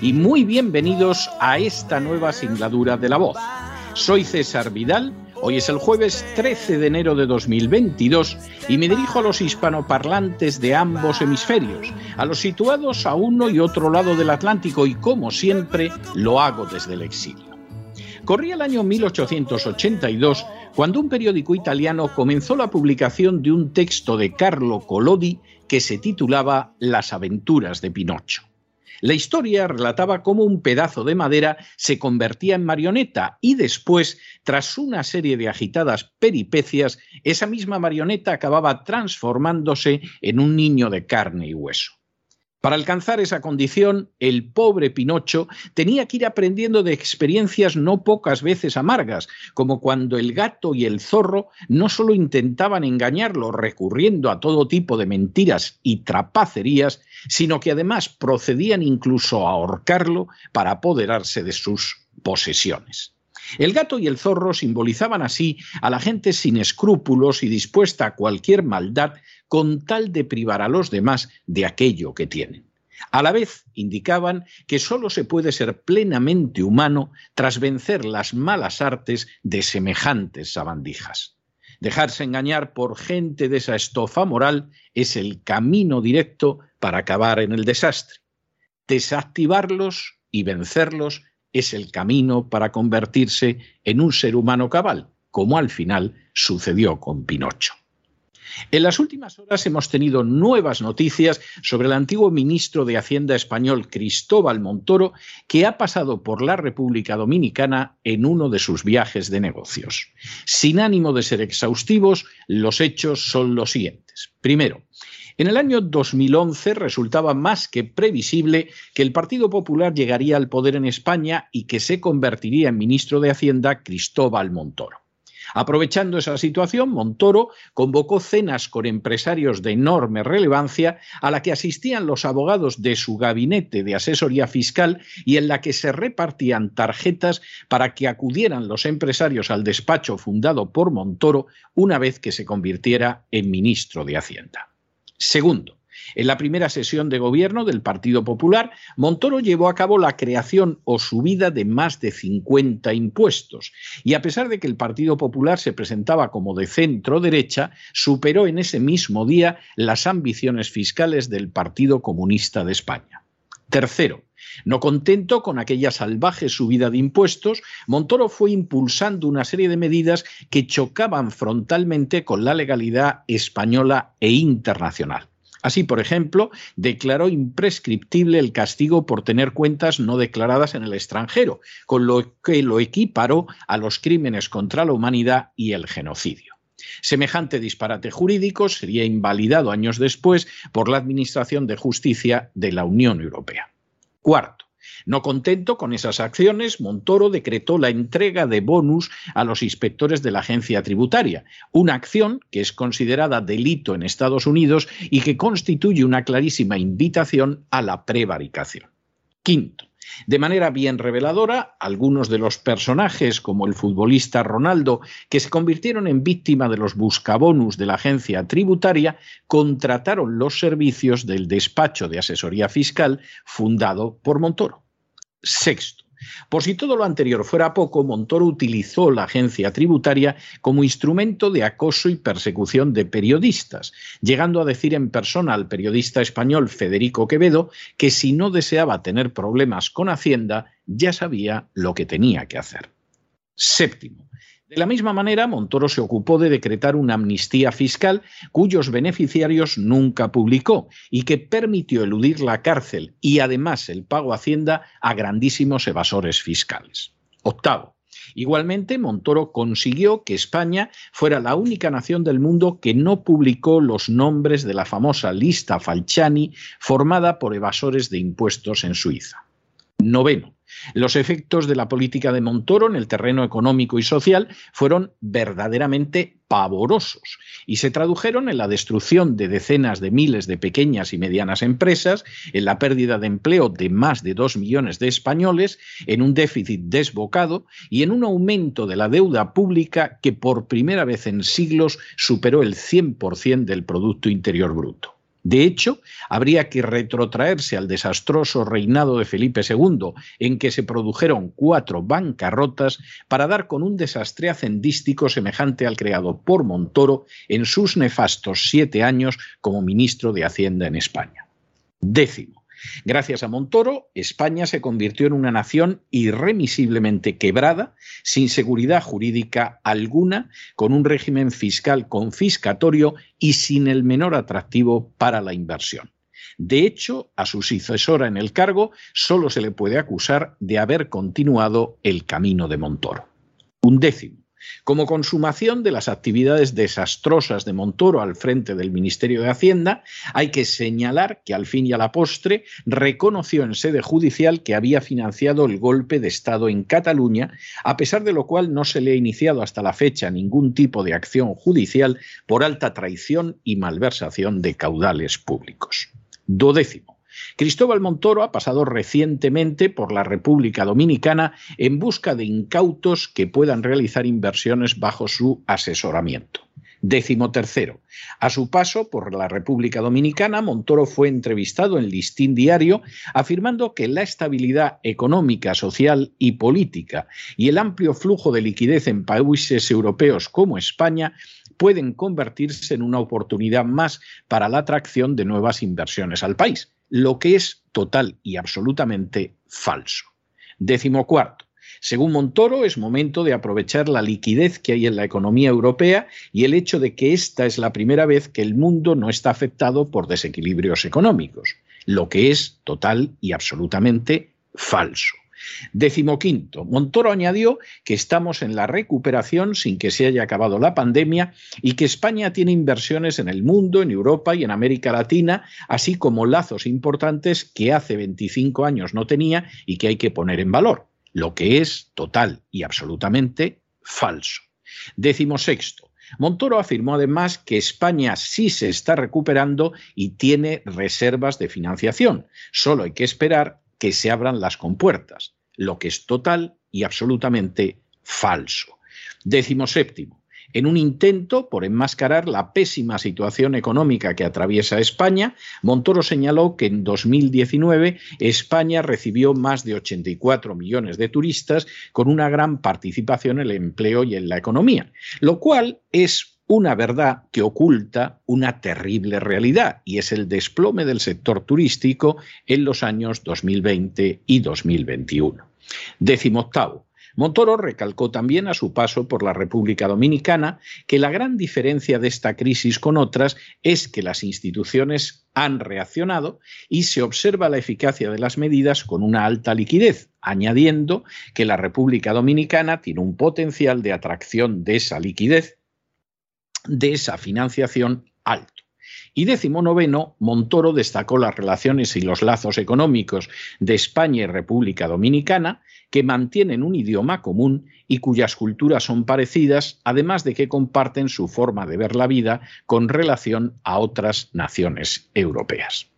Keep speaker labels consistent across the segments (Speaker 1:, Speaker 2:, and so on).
Speaker 1: y muy bienvenidos a esta nueva singladura de la voz. Soy César Vidal, hoy es el jueves 13 de enero de 2022 y me dirijo a los hispanoparlantes de ambos hemisferios, a los situados a uno y otro lado del Atlántico y como siempre lo hago desde el exilio. Corría el año 1882 cuando un periódico italiano comenzó la publicación de un texto de Carlo Collodi que se titulaba Las aventuras de Pinocho. La historia relataba cómo un pedazo de madera se convertía en marioneta y después, tras una serie de agitadas peripecias, esa misma marioneta acababa transformándose en un niño de carne y hueso. Para alcanzar esa condición, el pobre Pinocho tenía que ir aprendiendo de experiencias no pocas veces amargas, como cuando el gato y el zorro no solo intentaban engañarlo recurriendo a todo tipo de mentiras y trapacerías, sino que además procedían incluso a ahorcarlo para apoderarse de sus posesiones. El gato y el zorro simbolizaban así a la gente sin escrúpulos y dispuesta a cualquier maldad con tal de privar a los demás de aquello que tienen. A la vez indicaban que sólo se puede ser plenamente humano tras vencer las malas artes de semejantes sabandijas. Dejarse engañar por gente de esa estofa moral es el camino directo para acabar en el desastre. Desactivarlos y vencerlos es el camino para convertirse en un ser humano cabal, como al final sucedió con Pinocho. En las últimas horas hemos tenido nuevas noticias sobre el antiguo ministro de Hacienda español Cristóbal Montoro, que ha pasado por la República Dominicana en uno de sus viajes de negocios. Sin ánimo de ser exhaustivos, los hechos son los siguientes. Primero, en el año 2011 resultaba más que previsible que el Partido Popular llegaría al poder en España y que se convertiría en ministro de Hacienda Cristóbal Montoro. Aprovechando esa situación, Montoro convocó cenas con empresarios de enorme relevancia a la que asistían los abogados de su gabinete de asesoría fiscal y en la que se repartían tarjetas para que acudieran los empresarios al despacho fundado por Montoro una vez que se convirtiera en ministro de Hacienda. Segundo, en la primera sesión de gobierno del Partido Popular, Montoro llevó a cabo la creación o subida de más de 50 impuestos. Y a pesar de que el Partido Popular se presentaba como de centro derecha, superó en ese mismo día las ambiciones fiscales del Partido Comunista de España. Tercero, no contento con aquella salvaje subida de impuestos, Montoro fue impulsando una serie de medidas que chocaban frontalmente con la legalidad española e internacional. Así, por ejemplo, declaró imprescriptible el castigo por tener cuentas no declaradas en el extranjero, con lo que lo equiparó a los crímenes contra la humanidad y el genocidio. Semejante disparate jurídico sería invalidado años después por la Administración de Justicia de la Unión Europea. Cuarto, no contento con esas acciones, Montoro decretó la entrega de bonus a los inspectores de la agencia tributaria, una acción que es considerada delito en Estados Unidos y que constituye una clarísima invitación a la prevaricación. Quinto, de manera bien reveladora, algunos de los personajes, como el futbolista Ronaldo, que se convirtieron en víctima de los buscabonus de la agencia tributaria, contrataron los servicios del despacho de asesoría fiscal fundado por Montoro. Sexto, Por si todo lo anterior fuera poco, Montoro utilizó la agencia tributaria como instrumento de acoso y persecución de periodistas, llegando a decir en persona al periodista español Federico Quevedo que si no deseaba tener problemas con Hacienda, ya sabía lo que tenía que hacer. Séptimo, de la misma manera, Montoro se ocupó de decretar una amnistía fiscal cuyos beneficiarios nunca publicó y que permitió eludir la cárcel y además el pago a Hacienda a grandísimos evasores fiscales. Octavo. Igualmente, Montoro consiguió que España fuera la única nación del mundo que no publicó los nombres de la famosa lista Falciani formada por evasores de impuestos en Suiza. Noveno. Los efectos de la política de Montoro en el terreno económico y social fueron verdaderamente pavorosos y se tradujeron en la destrucción de decenas de miles de pequeñas y medianas empresas, en la pérdida de empleo de más de dos millones de españoles, en un déficit desbocado y en un aumento de la deuda pública que por primera vez en siglos superó el 100% del Producto Interior Bruto. De hecho, habría que retrotraerse al desastroso reinado de Felipe II, en que se produjeron cuatro bancarrotas, para dar con un desastre hacendístico semejante al creado por Montoro en sus nefastos siete años como ministro de Hacienda en España. Décimo. Gracias a Montoro, España se convirtió en una nación irremisiblemente quebrada, sin seguridad jurídica alguna, con un régimen fiscal confiscatorio y sin el menor atractivo para la inversión. De hecho, a su sucesora en el cargo solo se le puede acusar de haber continuado el camino de Montoro. Un décimo. Como consumación de las actividades desastrosas de Montoro al frente del Ministerio de Hacienda, hay que señalar que al fin y a la postre reconoció en sede judicial que había financiado el golpe de Estado en Cataluña, a pesar de lo cual no se le ha iniciado hasta la fecha ningún tipo de acción judicial por alta traición y malversación de caudales públicos. Dodécimo. Cristóbal Montoro ha pasado recientemente por la República Dominicana en busca de incautos que puedan realizar inversiones bajo su asesoramiento. Décimo tercero. A su paso por la República Dominicana, Montoro fue entrevistado en Listín Diario afirmando que la estabilidad económica, social y política y el amplio flujo de liquidez en países europeos como España pueden convertirse en una oportunidad más para la atracción de nuevas inversiones al país lo que es total y absolutamente falso. Décimo cuarto. Según Montoro, es momento de aprovechar la liquidez que hay en la economía europea y el hecho de que esta es la primera vez que el mundo no está afectado por desequilibrios económicos, lo que es total y absolutamente falso. Décimo quinto, Montoro añadió que estamos en la recuperación sin que se haya acabado la pandemia y que España tiene inversiones en el mundo, en Europa y en América Latina, así como lazos importantes que hace 25 años no tenía y que hay que poner en valor, lo que es total y absolutamente falso. Décimo sexto, Montoro afirmó además que España sí se está recuperando y tiene reservas de financiación. Solo hay que esperar que se abran las compuertas, lo que es total y absolutamente falso. Décimo séptimo. En un intento por enmascarar la pésima situación económica que atraviesa España, Montoro señaló que en 2019 España recibió más de 84 millones de turistas con una gran participación en el empleo y en la economía, lo cual es una verdad que oculta una terrible realidad y es el desplome del sector turístico en los años 2020 y 2021. Décimo octavo. Montoro recalcó también a su paso por la República Dominicana que la gran diferencia de esta crisis con otras es que las instituciones han reaccionado y se observa la eficacia de las medidas con una alta liquidez, añadiendo que la República Dominicana tiene un potencial de atracción de esa liquidez de esa financiación alto. Y décimo noveno, Montoro destacó las relaciones y los lazos económicos de España y República Dominicana, que mantienen un idioma común y cuyas culturas son parecidas, además de que comparten su forma de ver la vida con relación a otras naciones europeas.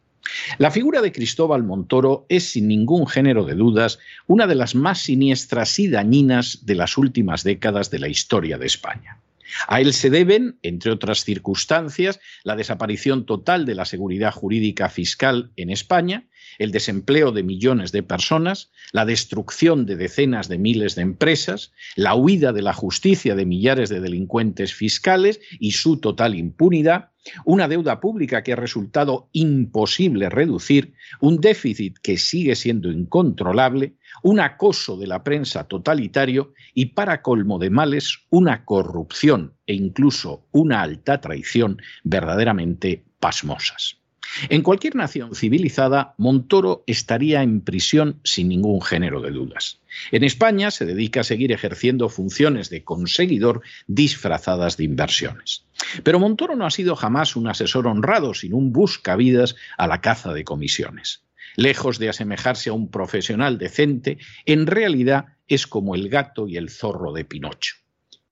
Speaker 1: La figura de Cristóbal Montoro es, sin ningún género de dudas, una de las más siniestras y dañinas de las últimas décadas de la historia de España. A él se deben, entre otras circunstancias, la desaparición total de la seguridad jurídica fiscal en España, el desempleo de millones de personas, la destrucción de decenas de miles de empresas, la huida de la justicia de millares de delincuentes fiscales y su total impunidad, una deuda pública que ha resultado imposible reducir, un déficit que sigue siendo incontrolable, un acoso de la prensa totalitario y, para colmo de males, una corrupción e incluso una alta traición verdaderamente pasmosas. En cualquier nación civilizada, Montoro estaría en prisión sin ningún género de dudas. En España se dedica a seguir ejerciendo funciones de conseguidor disfrazadas de inversiones. Pero Montoro no ha sido jamás un asesor honrado, sino un buscavidas a la caza de comisiones. Lejos de asemejarse a un profesional decente, en realidad es como el gato y el zorro de Pinocho.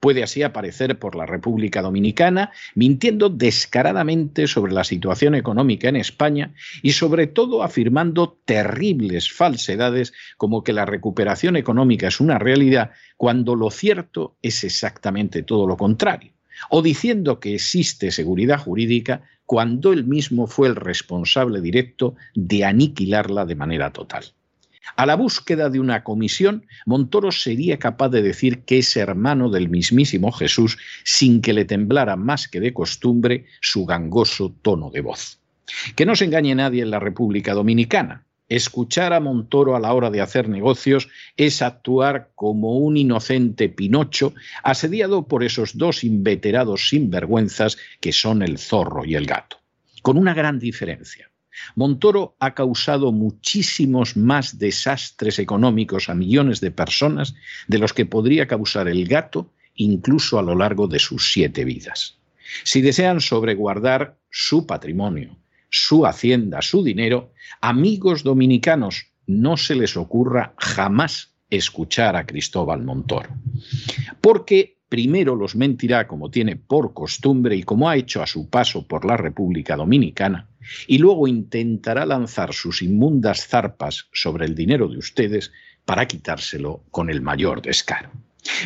Speaker 1: Puede así aparecer por la República Dominicana, mintiendo descaradamente sobre la situación económica en España y sobre todo afirmando terribles falsedades como que la recuperación económica es una realidad cuando lo cierto es exactamente todo lo contrario, o diciendo que existe seguridad jurídica cuando él mismo fue el responsable directo de aniquilarla de manera total. A la búsqueda de una comisión, Montoro sería capaz de decir que es hermano del mismísimo Jesús sin que le temblara más que de costumbre su gangoso tono de voz. Que no se engañe nadie en la República Dominicana. Escuchar a Montoro a la hora de hacer negocios es actuar como un inocente Pinocho asediado por esos dos inveterados sinvergüenzas que son el zorro y el gato. Con una gran diferencia. Montoro ha causado muchísimos más desastres económicos a millones de personas de los que podría causar el gato incluso a lo largo de sus siete vidas. Si desean sobreguardar su patrimonio, su hacienda, su dinero, amigos dominicanos, no se les ocurra jamás escuchar a Cristóbal Montoro. Porque primero los mentirá como tiene por costumbre y como ha hecho a su paso por la República Dominicana, y luego intentará lanzar sus inmundas zarpas sobre el dinero de ustedes para quitárselo con el mayor descaro.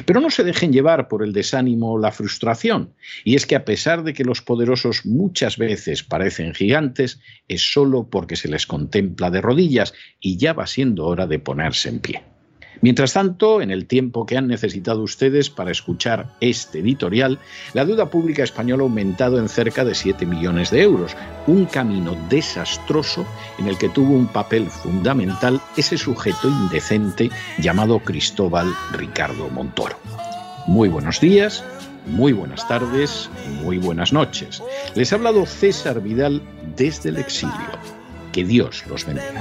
Speaker 1: Pero no se dejen llevar por el desánimo o la frustración, y es que a pesar de que los poderosos muchas veces parecen gigantes, es solo porque se les contempla de rodillas y ya va siendo hora de ponerse en pie. Mientras tanto, en el tiempo que han necesitado ustedes para escuchar este editorial, la deuda pública española ha aumentado en cerca de 7 millones de euros, un camino desastroso en el que tuvo un papel fundamental ese sujeto indecente llamado Cristóbal Ricardo Montoro. Muy buenos días, muy buenas tardes, muy buenas noches. Les ha hablado César Vidal desde el exilio. Que Dios los bendiga.